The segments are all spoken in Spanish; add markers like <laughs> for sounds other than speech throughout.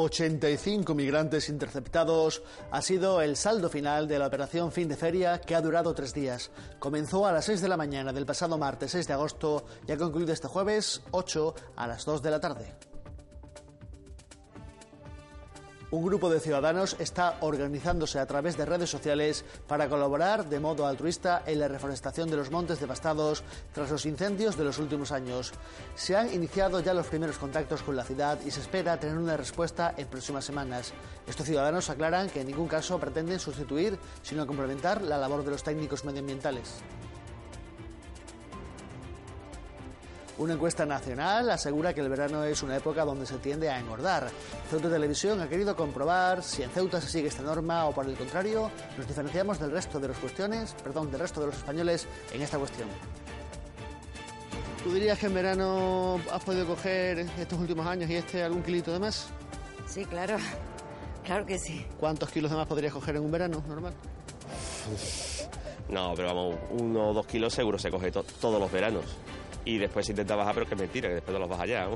85 migrantes interceptados ha sido el saldo final de la operación fin de feria que ha durado tres días. Comenzó a las 6 de la mañana del pasado martes 6 de agosto y ha concluido este jueves 8 a las 2 de la tarde. Un grupo de ciudadanos está organizándose a través de redes sociales para colaborar de modo altruista en la reforestación de los montes devastados tras los incendios de los últimos años. Se han iniciado ya los primeros contactos con la ciudad y se espera tener una respuesta en próximas semanas. Estos ciudadanos aclaran que en ningún caso pretenden sustituir, sino complementar la labor de los técnicos medioambientales. Una encuesta nacional asegura que el verano es una época donde se tiende a engordar. Ceuta Televisión ha querido comprobar si en Ceuta se sigue esta norma o por el contrario nos diferenciamos del resto de los cuestiones, perdón, del resto de los españoles en esta cuestión. ¿Tú dirías que en verano has podido coger estos últimos años y este algún kilito de más? Sí, claro. Claro que sí. ¿Cuántos kilos de más podrías coger en un verano normal? No, pero vamos, uno o dos kilos seguro se coge todos los veranos y después intenta bajar, pero que es mentira, que después no los baja ya.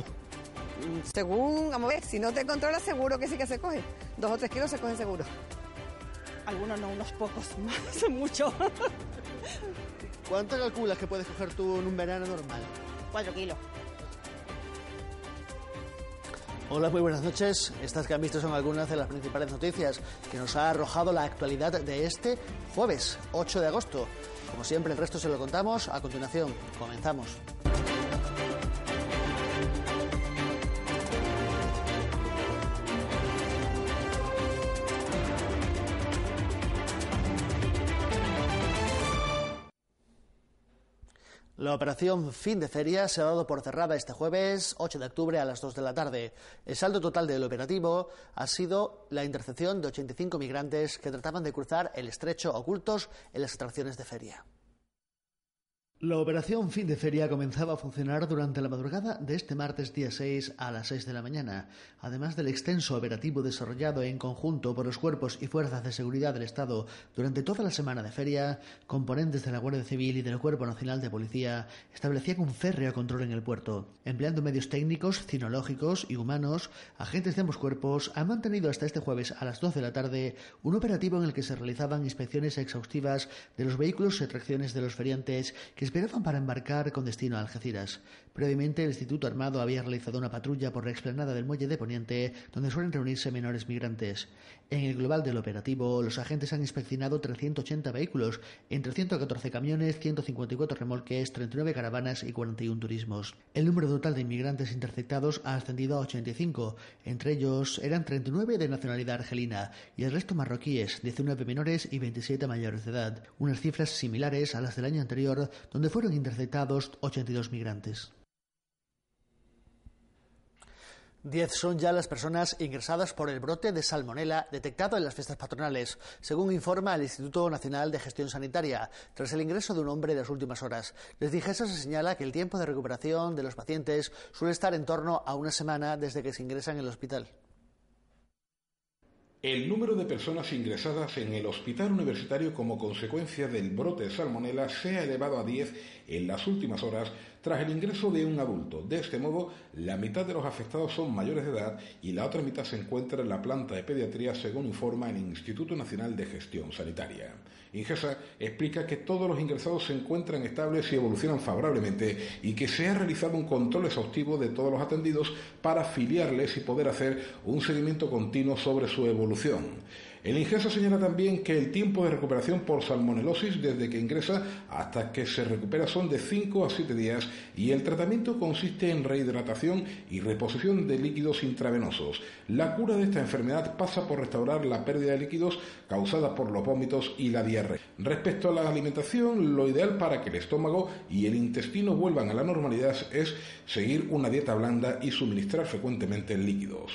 Según, vamos a ver, si no te controlas, seguro que sí que se coge. Dos o tres kilos se cogen seguro. Algunos no, unos pocos, más, <laughs> mucho. ¿Cuánto calculas que puedes coger tú en un verano normal? Cuatro kilos. Hola, muy buenas noches. Estas que han visto son algunas de las principales noticias que nos ha arrojado la actualidad de este jueves 8 de agosto. Como siempre, el resto se lo contamos a continuación. Comenzamos. La operación fin de feria se ha dado por cerrada este jueves 8 de octubre a las 2 de la tarde. El saldo total del operativo ha sido la intercepción de 85 migrantes que trataban de cruzar el estrecho ocultos en las atracciones de feria. La operación fin de feria comenzaba a funcionar durante la madrugada de este martes día 6 a las 6 de la mañana, además del extenso operativo desarrollado en conjunto por los cuerpos y fuerzas de seguridad del Estado durante toda la semana de feria, componentes de la Guardia Civil y del Cuerpo Nacional de Policía establecían un férreo control en el puerto. Empleando medios técnicos, cinológicos y humanos, agentes de ambos cuerpos han mantenido hasta este jueves a las 12 de la tarde un operativo en el que se realizaban inspecciones exhaustivas de los vehículos y atracciones de los feriantes que esperaban para embarcar con destino a Algeciras. Previamente, el Instituto Armado había realizado una patrulla por la explanada del muelle de Poniente, donde suelen reunirse menores migrantes. En el global del operativo, los agentes han inspeccionado 380 vehículos, entre 114 camiones, 154 remolques, 39 caravanas y 41 turismos. El número total de inmigrantes interceptados ha ascendido a 85. Entre ellos eran 39 de nacionalidad argelina y el resto marroquíes, 19 menores y 27 mayores de edad, unas cifras similares a las del año anterior, donde fueron interceptados 82 migrantes. Diez son ya las personas ingresadas por el brote de salmonela detectado en las fiestas patronales, según informa el Instituto Nacional de Gestión Sanitaria, tras el ingreso de un hombre en las últimas horas. Les Digesa se señala que el tiempo de recuperación de los pacientes suele estar en torno a una semana desde que se ingresan en el hospital. El número de personas ingresadas en el hospital universitario como consecuencia del brote de salmonela se ha elevado a 10 en las últimas horas tras el ingreso de un adulto. De este modo, la mitad de los afectados son mayores de edad y la otra mitad se encuentra en la planta de pediatría, según informa el Instituto Nacional de Gestión Sanitaria. Ingesa explica que todos los ingresados se encuentran estables y evolucionan favorablemente y que se ha realizado un control exhaustivo de todos los atendidos para afiliarles y poder hacer un seguimiento continuo sobre su evolución. El ingreso señala también que el tiempo de recuperación por salmonelosis desde que ingresa hasta que se recupera son de 5 a 7 días y el tratamiento consiste en rehidratación y reposición de líquidos intravenosos. La cura de esta enfermedad pasa por restaurar la pérdida de líquidos causada por los vómitos y la diarrea. Respecto a la alimentación, lo ideal para que el estómago y el intestino vuelvan a la normalidad es seguir una dieta blanda y suministrar frecuentemente líquidos.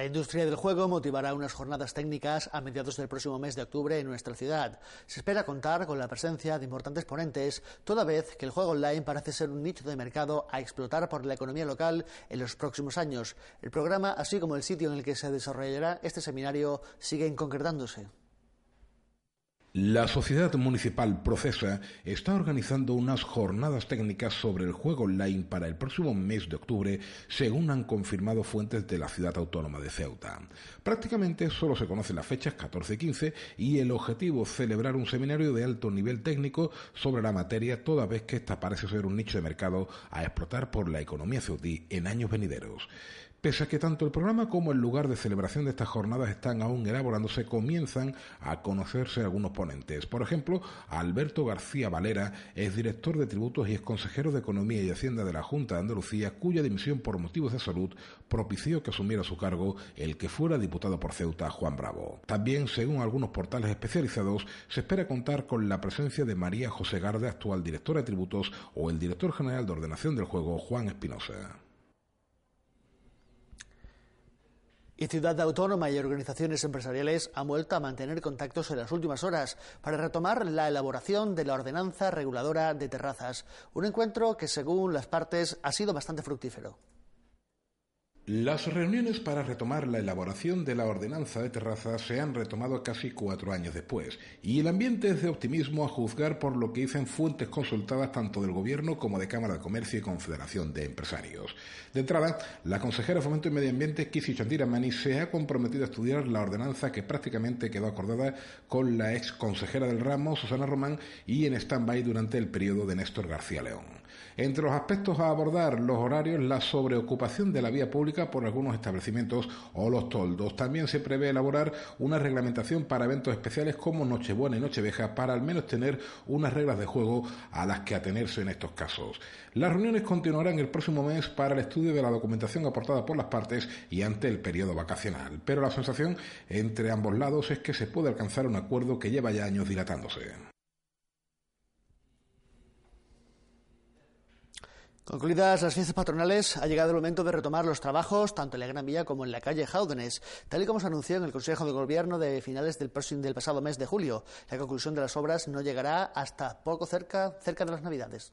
La industria del juego motivará unas jornadas técnicas a mediados del próximo mes de octubre en nuestra ciudad. Se espera contar con la presencia de importantes ponentes, toda vez que el juego online parece ser un nicho de mercado a explotar por la economía local en los próximos años. El programa, así como el sitio en el que se desarrollará este seminario, siguen concretándose. La Sociedad Municipal Procesa está organizando unas jornadas técnicas sobre el juego online para el próximo mes de octubre, según han confirmado fuentes de la ciudad autónoma de Ceuta. Prácticamente solo se conocen las fechas 14 y 15 y el objetivo celebrar un seminario de alto nivel técnico sobre la materia, toda vez que esta parece ser un nicho de mercado a explotar por la economía ceutí en años venideros. Pese a que tanto el programa como el lugar de celebración de estas jornadas están aún elaborándose, comienzan a conocerse algunos ponentes. Por ejemplo, Alberto García Valera es director de tributos y es consejero de Economía y Hacienda de la Junta de Andalucía, cuya dimisión por motivos de salud propició que asumiera su cargo el que fuera diputado por Ceuta, Juan Bravo. También, según algunos portales especializados, se espera contar con la presencia de María José Garde, actual directora de tributos, o el director general de ordenación del juego, Juan Espinosa. Y Ciudad Autónoma y organizaciones empresariales han vuelto a mantener contactos en las últimas horas para retomar la elaboración de la ordenanza reguladora de terrazas, un encuentro que según las partes ha sido bastante fructífero. Las reuniones para retomar la elaboración de la ordenanza de terrazas se han retomado casi cuatro años después, y el ambiente es de optimismo a juzgar por lo que dicen fuentes consultadas tanto del Gobierno como de Cámara de Comercio y Confederación de Empresarios. De entrada, la consejera de Fomento y Medio Ambiente, Kisi Chandira Mani, se ha comprometido a estudiar la ordenanza que prácticamente quedó acordada con la ex consejera del ramo, Susana Román, y en stand-by durante el periodo de Néstor García León. Entre los aspectos a abordar, los horarios, la sobreocupación de la vía pública por algunos establecimientos o los toldos. También se prevé elaborar una reglamentación para eventos especiales como Nochebuena y Nochevieja para al menos tener unas reglas de juego a las que atenerse en estos casos. Las reuniones continuarán el próximo mes para el estudio de la documentación aportada por las partes y ante el periodo vacacional. Pero la sensación entre ambos lados es que se puede alcanzar un acuerdo que lleva ya años dilatándose. Concluidas las fiestas patronales, ha llegado el momento de retomar los trabajos tanto en la Gran Vía como en la calle Jaúdenes, tal y como se anunció en el Consejo de Gobierno de finales del, próximo, del pasado mes de julio. La conclusión de las obras no llegará hasta poco cerca, cerca de las Navidades.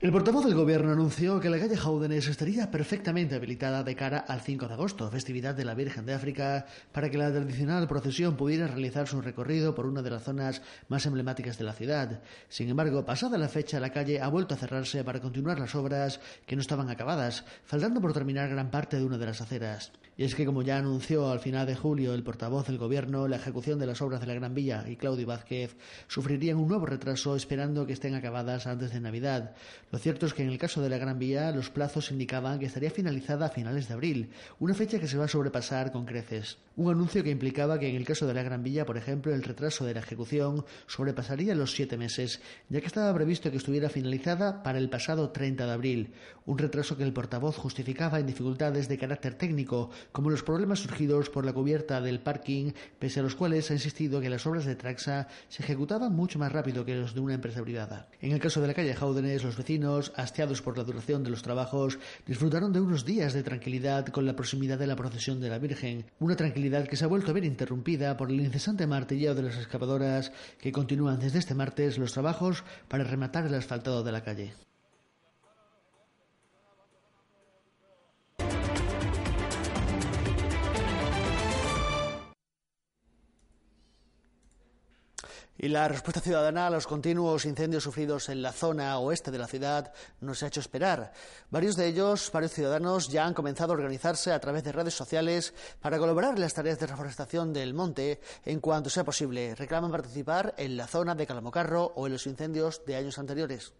El portavoz del gobierno anunció que la calle Jaúdenes estaría perfectamente habilitada de cara al 5 de agosto, festividad de la Virgen de África, para que la tradicional procesión pudiera realizar su recorrido por una de las zonas más emblemáticas de la ciudad. Sin embargo, pasada la fecha, la calle ha vuelto a cerrarse para continuar las obras que no estaban acabadas, faltando por terminar gran parte de una de las aceras. Y es que, como ya anunció al final de julio el portavoz del Gobierno, la ejecución de las obras de la Gran Villa y Claudio Vázquez sufrirían un nuevo retraso esperando que estén acabadas antes de Navidad. Lo cierto es que en el caso de la Gran Vía los plazos indicaban que estaría finalizada a finales de abril, una fecha que se va a sobrepasar con creces. Un anuncio que implicaba que en el caso de la Gran Villa, por ejemplo, el retraso de la ejecución sobrepasaría los siete meses, ya que estaba previsto que estuviera finalizada para el pasado 30 de abril, un retraso que el portavoz justificaba en dificultades de carácter técnico, como los problemas surgidos por la cubierta del parking, pese a los cuales ha insistido que las obras de Traxa se ejecutaban mucho más rápido que los de una empresa privada. En el caso de la calle Jaúdenes, los vecinos, hastiados por la duración de los trabajos, disfrutaron de unos días de tranquilidad con la proximidad de la procesión de la Virgen, una tranquilidad que se ha vuelto a ver interrumpida por el incesante martilleo de las excavadoras que continúan desde este martes los trabajos para rematar el asfaltado de la calle. Y la respuesta ciudadana a los continuos incendios sufridos en la zona oeste de la ciudad no se ha hecho esperar. Varios de ellos, varios ciudadanos, ya han comenzado a organizarse a través de redes sociales para colaborar en las tareas de reforestación del monte en cuanto sea posible. Reclaman participar en la zona de Calamocarro o en los incendios de años anteriores.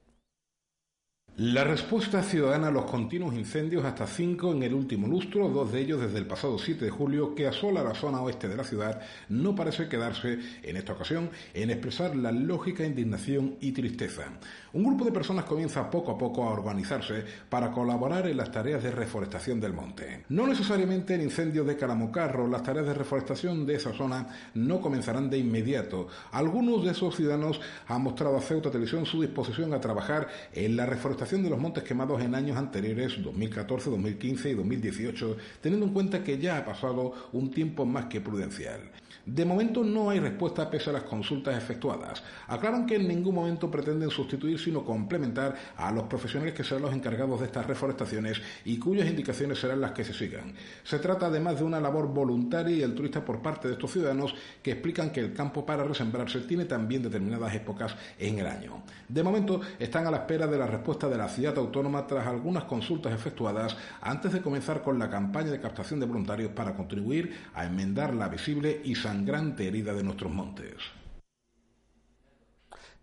La respuesta ciudadana a los continuos incendios, hasta cinco en el último lustro, dos de ellos desde el pasado 7 de julio, que asola la zona oeste de la ciudad, no parece quedarse, en esta ocasión, en expresar la lógica indignación y tristeza. Un grupo de personas comienza poco a poco a organizarse para colaborar en las tareas de reforestación del monte. No necesariamente en incendios de Calamocarro, las tareas de reforestación de esa zona no comenzarán de inmediato. Algunos de esos ciudadanos han mostrado a Ceuta Televisión su disposición a trabajar en la reforestación reforestación de los montes quemados en años anteriores, 2014, 2015 y 2018, teniendo en cuenta que ya ha pasado un tiempo más que prudencial. De momento no hay respuesta pese a las consultas efectuadas. Aclaran que en ningún momento pretenden sustituir, sino complementar a los profesionales que serán los encargados de estas reforestaciones y cuyas indicaciones serán las que se sigan. Se trata además de una labor voluntaria y altruista por parte de estos ciudadanos que explican que el campo para resembrarse tiene también determinadas épocas en el año. De momento están a la espera de la respuesta de la ciudad autónoma tras algunas consultas efectuadas antes de comenzar con la campaña de captación de voluntarios para contribuir a enmendar la visible y sangrante herida de nuestros montes.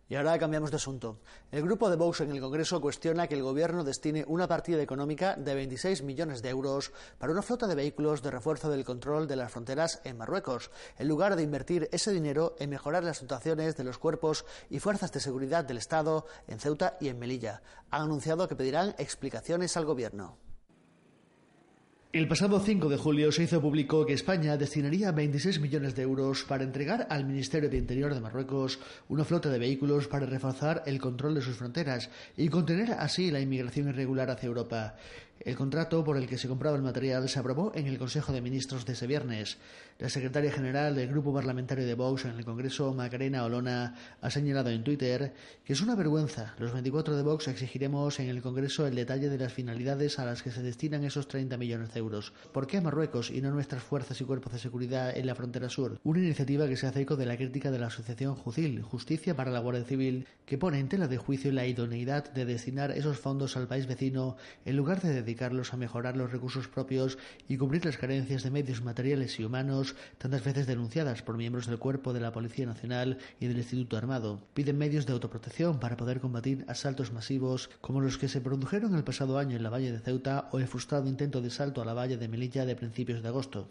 Y ahora cambiamos de asunto. El grupo de Vox en el Congreso cuestiona que el Gobierno destine una partida económica de 26 millones de euros para una flota de vehículos de refuerzo del control de las fronteras en Marruecos, en lugar de invertir ese dinero en mejorar las situaciones de los cuerpos y fuerzas de seguridad del Estado en Ceuta y en Melilla. Han anunciado que pedirán explicaciones al Gobierno. El pasado 5 de julio se hizo público que España destinaría 26 millones de euros para entregar al Ministerio de Interior de Marruecos una flota de vehículos para reforzar el control de sus fronteras y contener así la inmigración irregular hacia Europa. El contrato por el que se compraba el material se aprobó en el Consejo de Ministros de ese viernes. La secretaria general del Grupo Parlamentario de Vox en el Congreso, Macarena Olona, ha señalado en Twitter que es una vergüenza. Los 24 de Vox exigiremos en el Congreso el detalle de las finalidades a las que se destinan esos 30 millones de euros. ¿Por qué Marruecos y no nuestras fuerzas y cuerpos de seguridad en la frontera sur? Una iniciativa que se hace eco de la crítica de la Asociación Jucil, Justicia para la Guardia Civil, que pone en tela de juicio la idoneidad de destinar esos fondos al país vecino en lugar de dedicarlos a mejorar los recursos propios y cubrir las carencias de medios materiales y humanos tantas veces denunciadas por miembros del cuerpo de la Policía Nacional y del Instituto Armado. Piden medios de autoprotección para poder combatir asaltos masivos como los que se produjeron el pasado año en la Valle de Ceuta o el frustrado intento de salto a la Valle de Melilla de principios de agosto.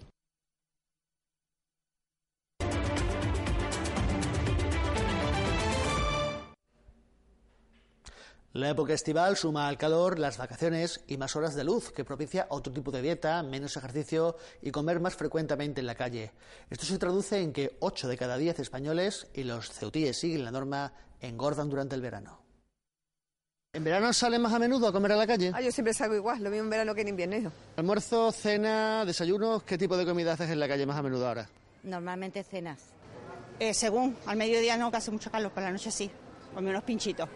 La época estival suma al calor las vacaciones y más horas de luz, que propicia otro tipo de dieta, menos ejercicio y comer más frecuentemente en la calle. Esto se traduce en que 8 de cada 10 españoles, y los ceutíes siguen la norma, engordan durante el verano. ¿En verano salen más a menudo a comer a la calle? Ah, yo siempre salgo igual, lo mismo en verano que en invierno. Almuerzo, cena, desayuno, ¿qué tipo de comida haces en la calle más a menudo ahora? Normalmente cenas. Eh, según, al mediodía no, que hace mucho calor, por la noche sí, come unos pinchitos.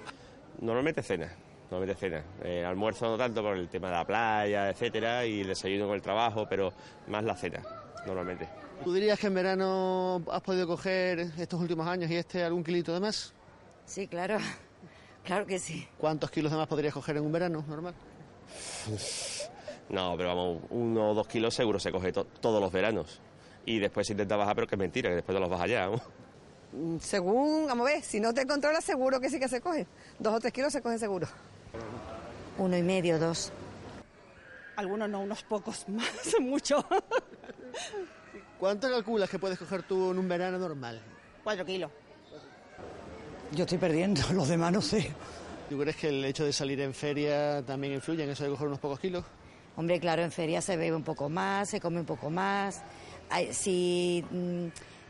Normalmente cena, normalmente cena. Eh, almuerzo no tanto por el tema de la playa, etcétera, y el desayuno con el trabajo, pero más la cena, normalmente. ¿Tú dirías que en verano has podido coger estos últimos años y este algún kilito de más? Sí, claro. Claro que sí. ¿Cuántos kilos de más podrías coger en un verano normal? No, pero vamos, uno o dos kilos seguro se coge to- todos los veranos. Y después se intenta bajar, pero que es mentira, que después no los bajas ya. ¿no? Mm, Según, vamos a ver, si no te controlas, seguro que sí que se coge. Dos o tres kilos se coge seguro. Uno y medio, dos. Algunos no, unos pocos, más, <laughs> mucho. ¿Cuánto calculas que puedes coger tú en un verano normal? Cuatro kilos. Yo estoy perdiendo, <laughs> los demás no sé. ¿Tú crees que el hecho de salir en feria también influye en eso de coger unos pocos kilos? Hombre, claro, en feria se bebe un poco más, se come un poco más. Si mm,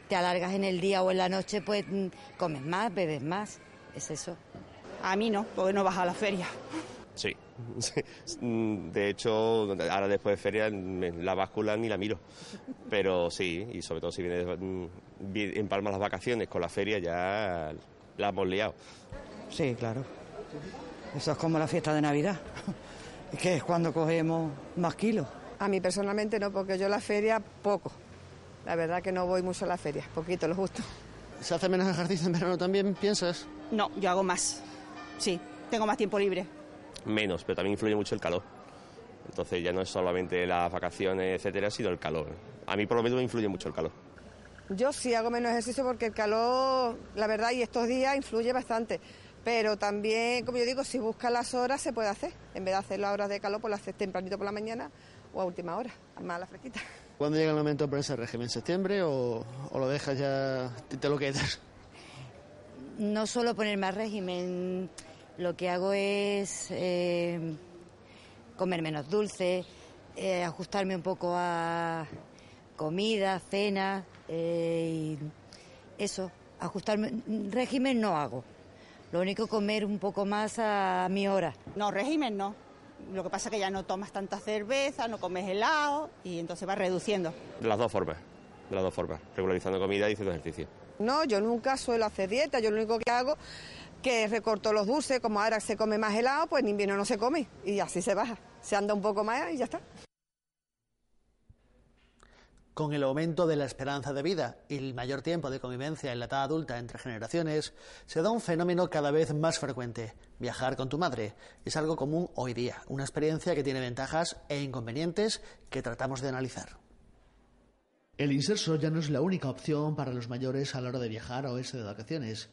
te alargas en el día o en la noche, pues mm, comes más, bebes más. Es eso. A mí no, porque no vas a la feria. Sí. <laughs> sí. Mm, De hecho, ahora después de feria, me- la báscula ni la miro. Pero sí, y sobre todo si vienes mm, vi- en Palma las vacaciones con la feria, ya la hemos liado. Sí, claro. Eso es como la fiesta de Navidad. <laughs> Que es cuando cogemos más kilos. A mí personalmente no, porque yo la feria poco. La verdad que no voy mucho a la feria, poquito, lo justo. ¿Se hace menos ejercicio en verano también, piensas? No, yo hago más. Sí, tengo más tiempo libre. Menos, pero también influye mucho el calor. Entonces ya no es solamente las vacaciones, etcétera, sino el calor. A mí por lo menos me influye mucho el calor. Yo sí hago menos ejercicio porque el calor, la verdad, y estos días influye bastante. Pero también, como yo digo, si buscas las horas se puede hacer. En vez de hacerlo a horas de calor, pues lo haces tempranito por la mañana o a última hora, más a la fresquita. ¿Cuándo llega el momento de ponerse el régimen? ¿En septiembre o, o lo dejas ya y te lo quedas? No solo ponerme a régimen, lo que hago es eh, comer menos dulce, eh, ajustarme un poco a comida, cena, eh, y eso, ajustarme. Régimen no hago, Lo único comer un poco más a mi hora. No, régimen no. Lo que pasa es que ya no tomas tanta cerveza, no comes helado y entonces va reduciendo. De las dos formas, de las dos formas, regularizando comida y haciendo ejercicio. No, yo nunca suelo hacer dieta, yo lo único que hago que recorto los dulces, como ahora se come más helado, pues en invierno no se come y así se baja. Se anda un poco más y ya está. Con el aumento de la esperanza de vida y el mayor tiempo de convivencia en la edad adulta entre generaciones, se da un fenómeno cada vez más frecuente. Viajar con tu madre es algo común hoy día, una experiencia que tiene ventajas e inconvenientes que tratamos de analizar. El inserso ya no es la única opción para los mayores a la hora de viajar o irse de vacaciones.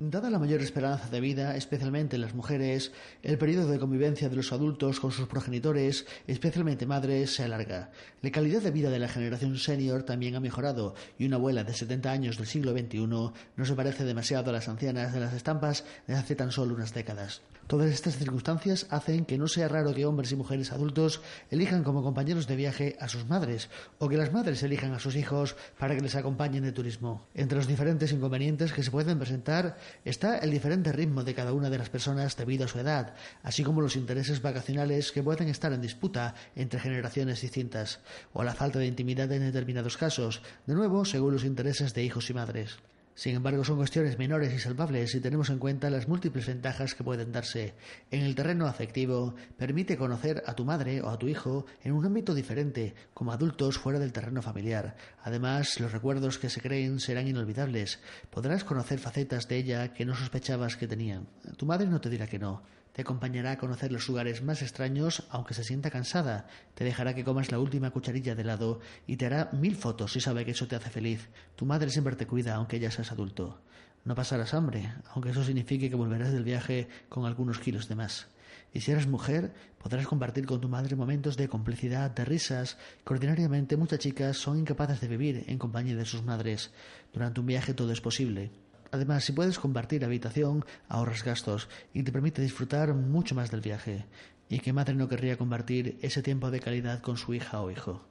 Dada la mayor esperanza de vida, especialmente en las mujeres, el periodo de convivencia de los adultos con sus progenitores, especialmente madres, se alarga. La calidad de vida de la generación senior también ha mejorado y una abuela de 70 años del siglo XXI no se parece demasiado a las ancianas de las estampas de hace tan solo unas décadas. Todas estas circunstancias hacen que no sea raro que hombres y mujeres adultos elijan como compañeros de viaje a sus madres o que las madres elijan a sus hijos para que les acompañen de turismo. Entre los diferentes inconvenientes que se pueden presentar está el diferente ritmo de cada una de las personas debido a su edad, así como los intereses vacacionales que pueden estar en disputa entre generaciones distintas, o la falta de intimidad en determinados casos, de nuevo según los intereses de hijos y madres. Sin embargo, son cuestiones menores y salvables si tenemos en cuenta las múltiples ventajas que pueden darse. En el terreno afectivo, permite conocer a tu madre o a tu hijo en un ámbito diferente, como adultos fuera del terreno familiar. Además, los recuerdos que se creen serán inolvidables. Podrás conocer facetas de ella que no sospechabas que tenían. Tu madre no te dirá que no. Te acompañará a conocer los lugares más extraños aunque se sienta cansada. Te dejará que comas la última cucharilla de helado y te hará mil fotos si sabe que eso te hace feliz. Tu madre siempre te cuida aunque ya seas adulto. No pasarás hambre, aunque eso signifique que volverás del viaje con algunos kilos de más. Y si eres mujer, podrás compartir con tu madre momentos de complicidad, de risas, que ordinariamente muchas chicas son incapaces de vivir en compañía de sus madres. Durante un viaje todo es posible. Además, si puedes compartir habitación, ahorras gastos y te permite disfrutar mucho más del viaje. ¿Y qué madre no querría compartir ese tiempo de calidad con su hija o hijo?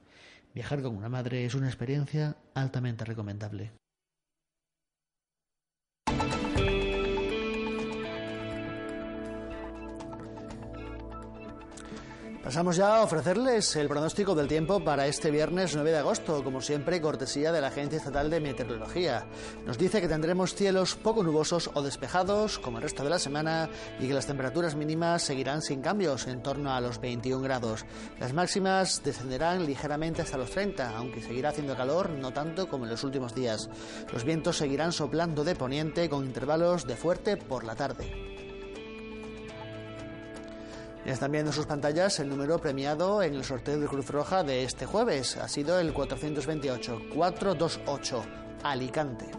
Viajar con una madre es una experiencia altamente recomendable. Pasamos ya a ofrecerles el pronóstico del tiempo para este viernes 9 de agosto, como siempre, cortesía de la Agencia Estatal de Meteorología. Nos dice que tendremos cielos poco nubosos o despejados, como el resto de la semana, y que las temperaturas mínimas seguirán sin cambios, en torno a los 21 grados. Las máximas descenderán ligeramente hasta los 30, aunque seguirá haciendo calor, no tanto como en los últimos días. Los vientos seguirán soplando de poniente con intervalos de fuerte por la tarde. Están viendo en sus pantallas el número premiado en el sorteo de Cruz Roja de este jueves. Ha sido el 428, 428, Alicante.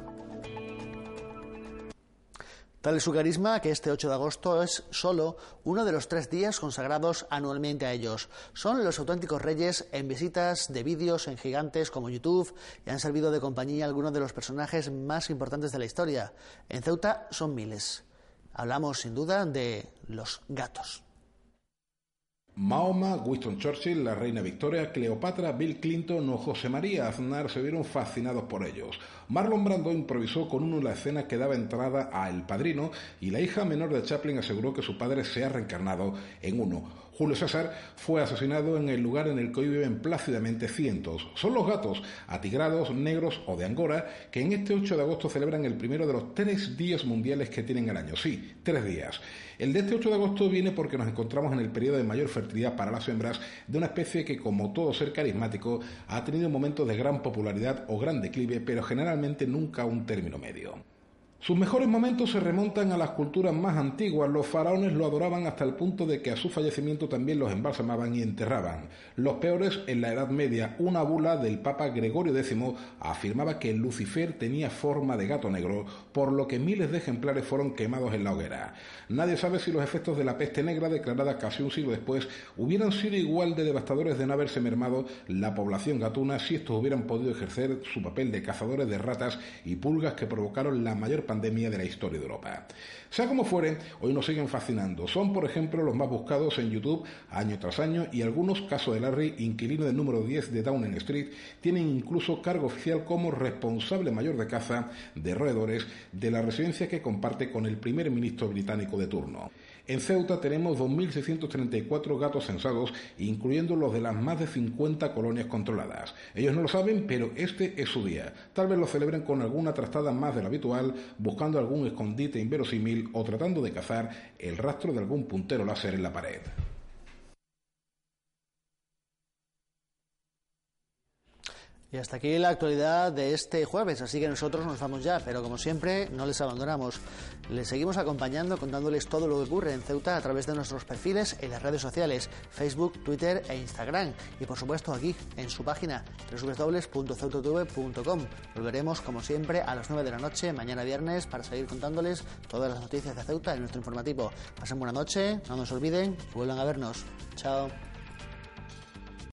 Tal es su carisma que este 8 de agosto es solo uno de los tres días consagrados anualmente a ellos. Son los auténticos reyes en visitas de vídeos en gigantes como YouTube y han servido de compañía a algunos de los personajes más importantes de la historia. En Ceuta son miles. Hablamos sin duda de los gatos. Mahoma, Winston Churchill, la reina Victoria, Cleopatra, Bill Clinton o José María Aznar se vieron fascinados por ellos. Marlon Brando improvisó con uno la escena que daba entrada a El Padrino y la hija menor de Chaplin aseguró que su padre se ha reencarnado en uno. Julio César fue asesinado en el lugar en el que hoy viven plácidamente cientos. Son los gatos, atigrados, negros o de Angora, que en este 8 de agosto celebran el primero de los tres días mundiales que tienen el año. Sí, tres días. El de este 8 de agosto viene porque nos encontramos en el periodo de mayor fertilidad para las hembras de una especie que, como todo ser carismático, ha tenido momentos de gran popularidad o gran declive, pero generalmente nunca un término medio. Sus mejores momentos se remontan a las culturas más antiguas. Los faraones lo adoraban hasta el punto de que a su fallecimiento también los embalsamaban y enterraban. Los peores en la Edad Media. Una bula del Papa Gregorio X afirmaba que Lucifer tenía forma de gato negro, por lo que miles de ejemplares fueron quemados en la hoguera. Nadie sabe si los efectos de la peste negra, declarada casi un siglo después, hubieran sido igual de devastadores de no haberse mermado la población gatuna si estos hubieran podido ejercer su papel de cazadores de ratas y pulgas que provocaron la mayor pandemia de la historia de Europa. Sea como fuere, hoy nos siguen fascinando. Son, por ejemplo, los más buscados en YouTube año tras año y algunos, caso de Larry, inquilino del número 10 de Downing Street, tienen incluso cargo oficial como responsable mayor de caza de roedores de la residencia que comparte con el primer ministro británico de turno. En Ceuta tenemos 2.634 gatos censados, incluyendo los de las más de 50 colonias controladas. Ellos no lo saben, pero este es su día. Tal vez lo celebren con alguna trastada más de lo habitual, buscando algún escondite inverosímil o tratando de cazar el rastro de algún puntero láser en la pared. Y hasta aquí la actualidad de este jueves, así que nosotros nos vamos ya, pero como siempre no les abandonamos. Les seguimos acompañando contándoles todo lo que ocurre en Ceuta a través de nuestros perfiles en las redes sociales, Facebook, Twitter e Instagram y por supuesto aquí en su página www.ceutatv.com. Volveremos como siempre a las 9 de la noche mañana viernes para seguir contándoles todas las noticias de Ceuta en nuestro informativo. Pasen buena noche, no nos olviden, vuelvan a vernos. Chao.